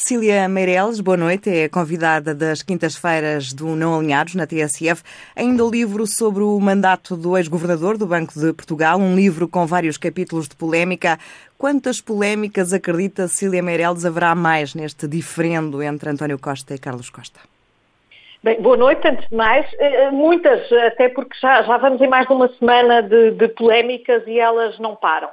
Cília Meireles, boa noite, é convidada das quintas-feiras do Não Alinhados, na TSF. Ainda o livro sobre o mandato do ex-governador do Banco de Portugal, um livro com vários capítulos de polémica. Quantas polémicas acredita Cília Meireles haverá mais neste diferendo entre António Costa e Carlos Costa? Bem, boa noite, antes de mais. Eh, eh, muitas, até porque já, já vamos em mais de uma semana de, de polémicas e elas não param.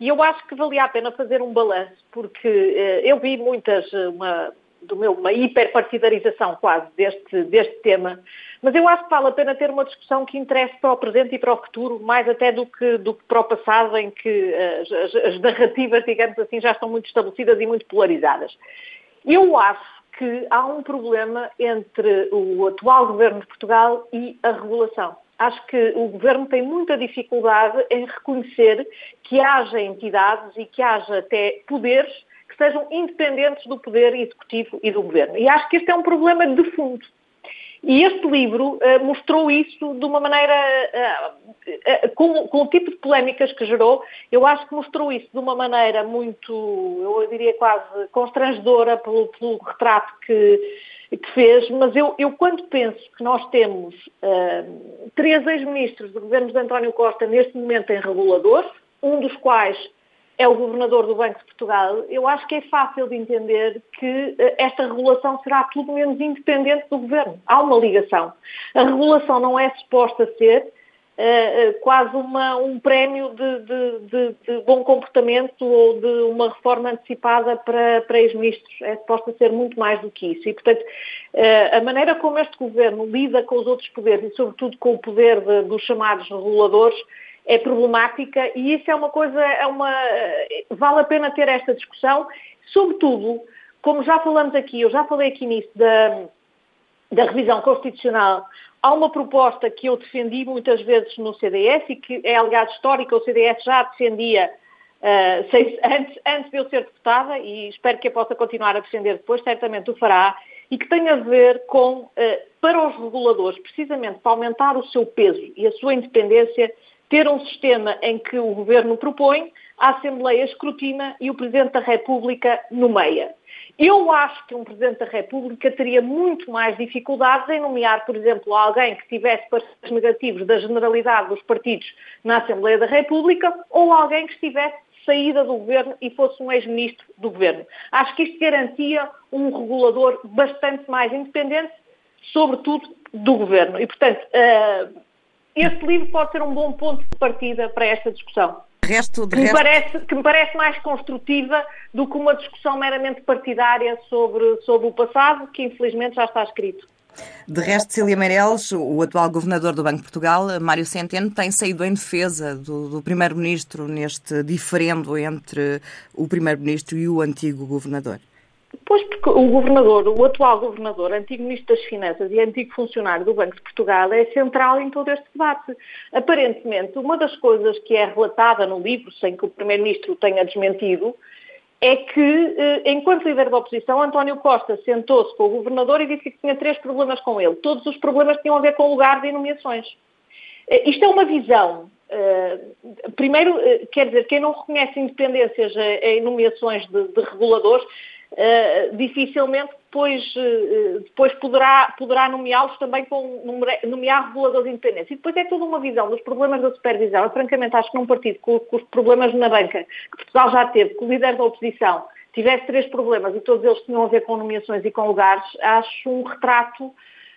E eu acho que valia a pena fazer um balanço, porque uh, eu vi muitas, eh, uma, do meu, uma hiperpartidarização quase deste, deste tema, mas eu acho que vale a pena ter uma discussão que interesse para o presente e para o futuro, mais até do que, do que para o passado, em que uh, as, as narrativas, digamos assim, já estão muito estabelecidas e muito polarizadas. Eu acho que há um problema entre o atual governo de Portugal e a regulação acho que o Governo tem muita dificuldade em reconhecer que haja entidades e que haja até poderes que sejam independentes do poder executivo e do Governo. E acho que este é um problema de fundo. E este livro uh, mostrou isso de uma maneira, uh, uh, com, com, o tipo de polémicas que gerou, eu acho que mostrou isso de uma maneira muito, eu diria quase constrangedora pelo, pelo retrato que, que fez, mas eu, eu, quando penso que nós temos uh, três ex-ministros do governo de António Costa neste momento em reguladores, um dos quais é o governador do Banco de Portugal, eu acho que é fácil de entender que uh, esta regulação será tudo menos independente do governo. Há uma ligação. A regulação não é suposta ser Uh, quase uma, um prémio de, de, de, de, bom comportamento ou de uma reforma antecipada para, para ex-ministros. É suposto ser muito mais do que isso. E, portanto, uh, a maneira como este governo lida com os outros poderes e, sobretudo, com o poder dos chamados reguladores é problemática e isso é uma coisa, é uma, vale a pena ter esta discussão, sobretudo, como já falamos aqui, eu já falei aqui nisso da, da revisão constitucional Há uma proposta que eu defendi muitas vezes no CDS e que é, aliás, histórica, o CDS já defendia uh, antes, antes de eu ser deputada e espero que eu possa continuar a defender depois, certamente o fará, e que tem a ver com, uh, para os reguladores, precisamente para aumentar o seu peso e a sua independência, ter um sistema em que o Governo propõe, a Assembleia escrutina e o Presidente da República nomeia. Eu acho que um Presidente da República teria muito mais dificuldades em nomear, por exemplo, alguém que tivesse pareceres negativos da generalidade dos partidos na Assembleia da República ou alguém que estivesse saída do governo e fosse um ex-ministro do governo. Acho que isto garantia um regulador bastante mais independente, sobretudo do governo. E, portanto, uh, este livro pode ser um bom ponto de partida para esta discussão resto, de que, resto... Me parece, que me parece mais construtiva do que uma discussão meramente partidária sobre, sobre o passado, que infelizmente já está escrito. De resto, Cília Meireles, o atual governador do Banco de Portugal, Mário Centeno, tem saído em defesa do, do primeiro-ministro neste diferendo entre o primeiro-ministro e o antigo governador. Pois porque o governador, o atual governador, antigo ministro das Finanças e antigo funcionário do Banco de Portugal é central em todo este debate. Aparentemente, uma das coisas que é relatada no livro, sem que o primeiro-ministro tenha desmentido, é que, eh, enquanto líder da oposição, António Costa sentou-se com o governador e disse que tinha três problemas com ele. Todos os problemas tinham a ver com o lugar de nomeações. Eh, isto é uma visão Uh, primeiro, quer dizer, quem não reconhece independências em nomeações de, de reguladores uh, dificilmente depois, uh, depois poderá, poderá nomeá-los também com nomear reguladores independentes. E depois é toda uma visão dos problemas da supervisão. Eu, francamente, acho que num partido com, com os problemas na banca que Portugal já teve, que o líder da oposição tivesse três problemas e todos eles tinham a ver com nomeações e com lugares, acho um retrato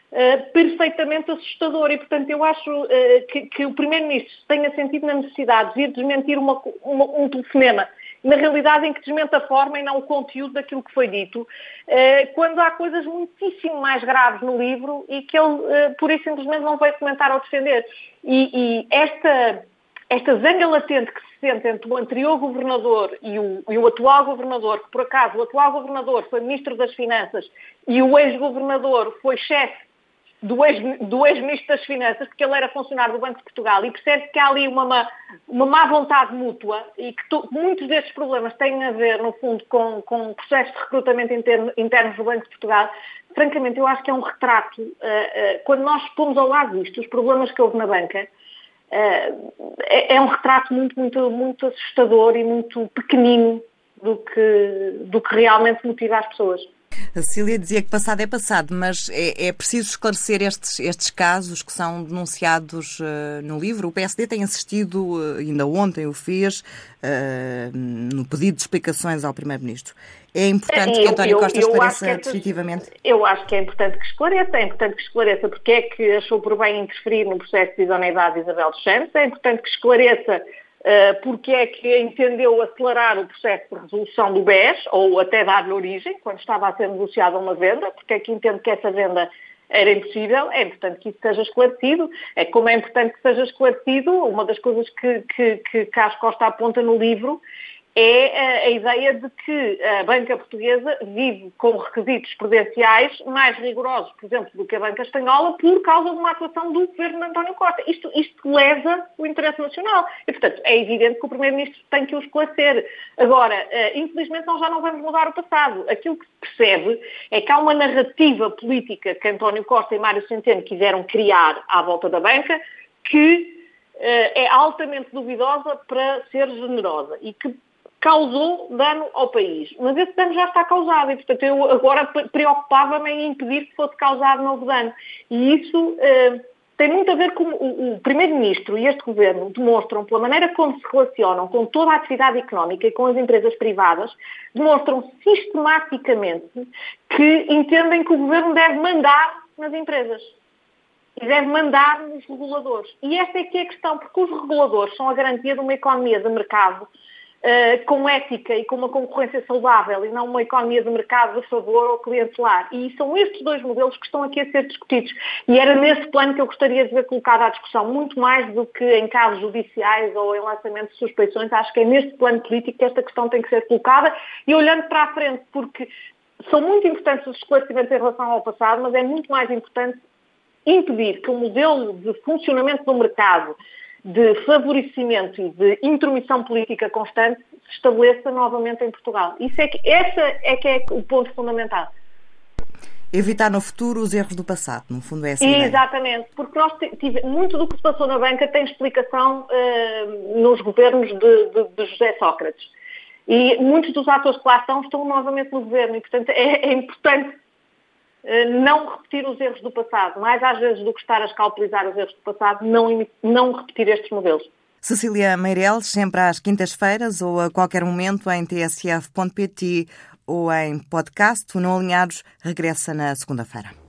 Uh, perfeitamente assustador e, portanto, eu acho uh, que, que, o Primeiro-Ministro tenha sentido na necessidade de vir desmentir uma, uma, um telefonema na realidade em que desmente a forma e não o conteúdo daquilo que foi dito, eh, quando há coisas muitíssimo mais graves no livro e que ele, eh, por isso simplesmente, não veio comentar ou defender. E, e esta, esta zanga latente que se sente entre o anterior governador e o, e o atual governador, que por acaso o atual governador foi ministro das Finanças e o ex-governador foi chefe do ex-ministro ex das Finanças, porque ele era funcionário do Banco de Portugal, e percebe que há ali uma, uma má vontade mútua e que to, muitos destes problemas têm a ver, no fundo, com, com processos de recrutamento interno, internos do Banco de Portugal. Francamente, eu acho que é um retrato, uh, uh, quando nós pomos ao lado disto, os problemas que houve na banca, uh, é, é, um retrato muito, muito, muito assustador e muito pequenino do que, do que realmente motiva as pessoas. A Cecília dizia que passado é passado, mas é, é preciso esclarecer estes, estes casos que são denunciados uh, no livro. O PSD tem assistido, uh, ainda ontem o fez, uh, no pedido de explicações ao Primeiro-Ministro. É importante eu, que António Costa eu, eu esclareça é definitivamente? Eu acho que é importante que esclareça, é importante que esclareça porque é que achou por bem interferir no processo de idoneidade de Isabel dos Santos, é importante que esclareça porque é que entendeu acelerar o processo de resolução do BES, ou até dar-lhe origem, quando estava a ser negociada uma venda, porque é que entende que essa venda era impossível, é importante que isso seja esclarecido. É como é importante que seja esclarecido, uma das coisas que, que, que Carlos Costa aponta no livro é a ideia de que a banca portuguesa vive com requisitos prudenciais mais rigorosos, por exemplo, do que a banca espanhola, por causa de uma atuação do governo de António Costa. Isto, isto lesa o interesse nacional. E, portanto, é evidente que o Primeiro-Ministro tem que o esclarecer. Agora, eh, infelizmente, nós já não vamos mudar o passado. Aquilo que se percebe é que há uma narrativa política que António Costa e Mário Centeno quiseram criar à volta da banca que eh, é altamente duvidosa para ser generosa e que causou dano ao país. Mas esse dano já está causado e, portanto, eu agora preocupava-me em impedir que fosse causado novo dano. E isso eh, tem muito a ver com o, o Primeiro-Ministro e este Governo demonstram, pela maneira como se relacionam com toda a atividade económica e com as empresas privadas, demonstram sistematicamente que entendem que o Governo deve mandar nas empresas e deve mandar nos reguladores. E esta é que é a questão, porque os reguladores são a garantia de uma economia de mercado Uh, com ética e com uma concorrência saudável e não uma economia de mercado a favor ou clientelar. E são estes dois modelos que estão aqui a ser discutidos. E era nesse plano que eu gostaria de ver colocado à discussão, muito mais do que em casos judiciais ou em lançamento de suspeições. Acho que é neste plano político que esta questão tem que ser colocada e olhando para a frente, porque são muito importantes os esclarecimentos em relação ao passado, mas é muito mais importante impedir que o modelo de funcionamento do mercado de favorecimento e de intromissão política constante se estabeleça novamente em Portugal. Isso é que, essa é que é o ponto fundamental. Evitar no futuro os erros do passado, no fundo é assim. Exatamente, porque nós tive, muito do que se passou na banca tem explicação uh, nos governos de, de, de, José Sócrates. E muitos dos atores que lá estão estão novamente no governo e, portanto, é, é importante não repetir os erros do passado, mais às vezes do que estar a escalpelizar os erros do passado, não, não repetir estes modelos. Cecília Meireles, sempre às quintas-feiras ou a qualquer momento em tsf.pt ou em podcast. Não Alinhados regressa na segunda-feira.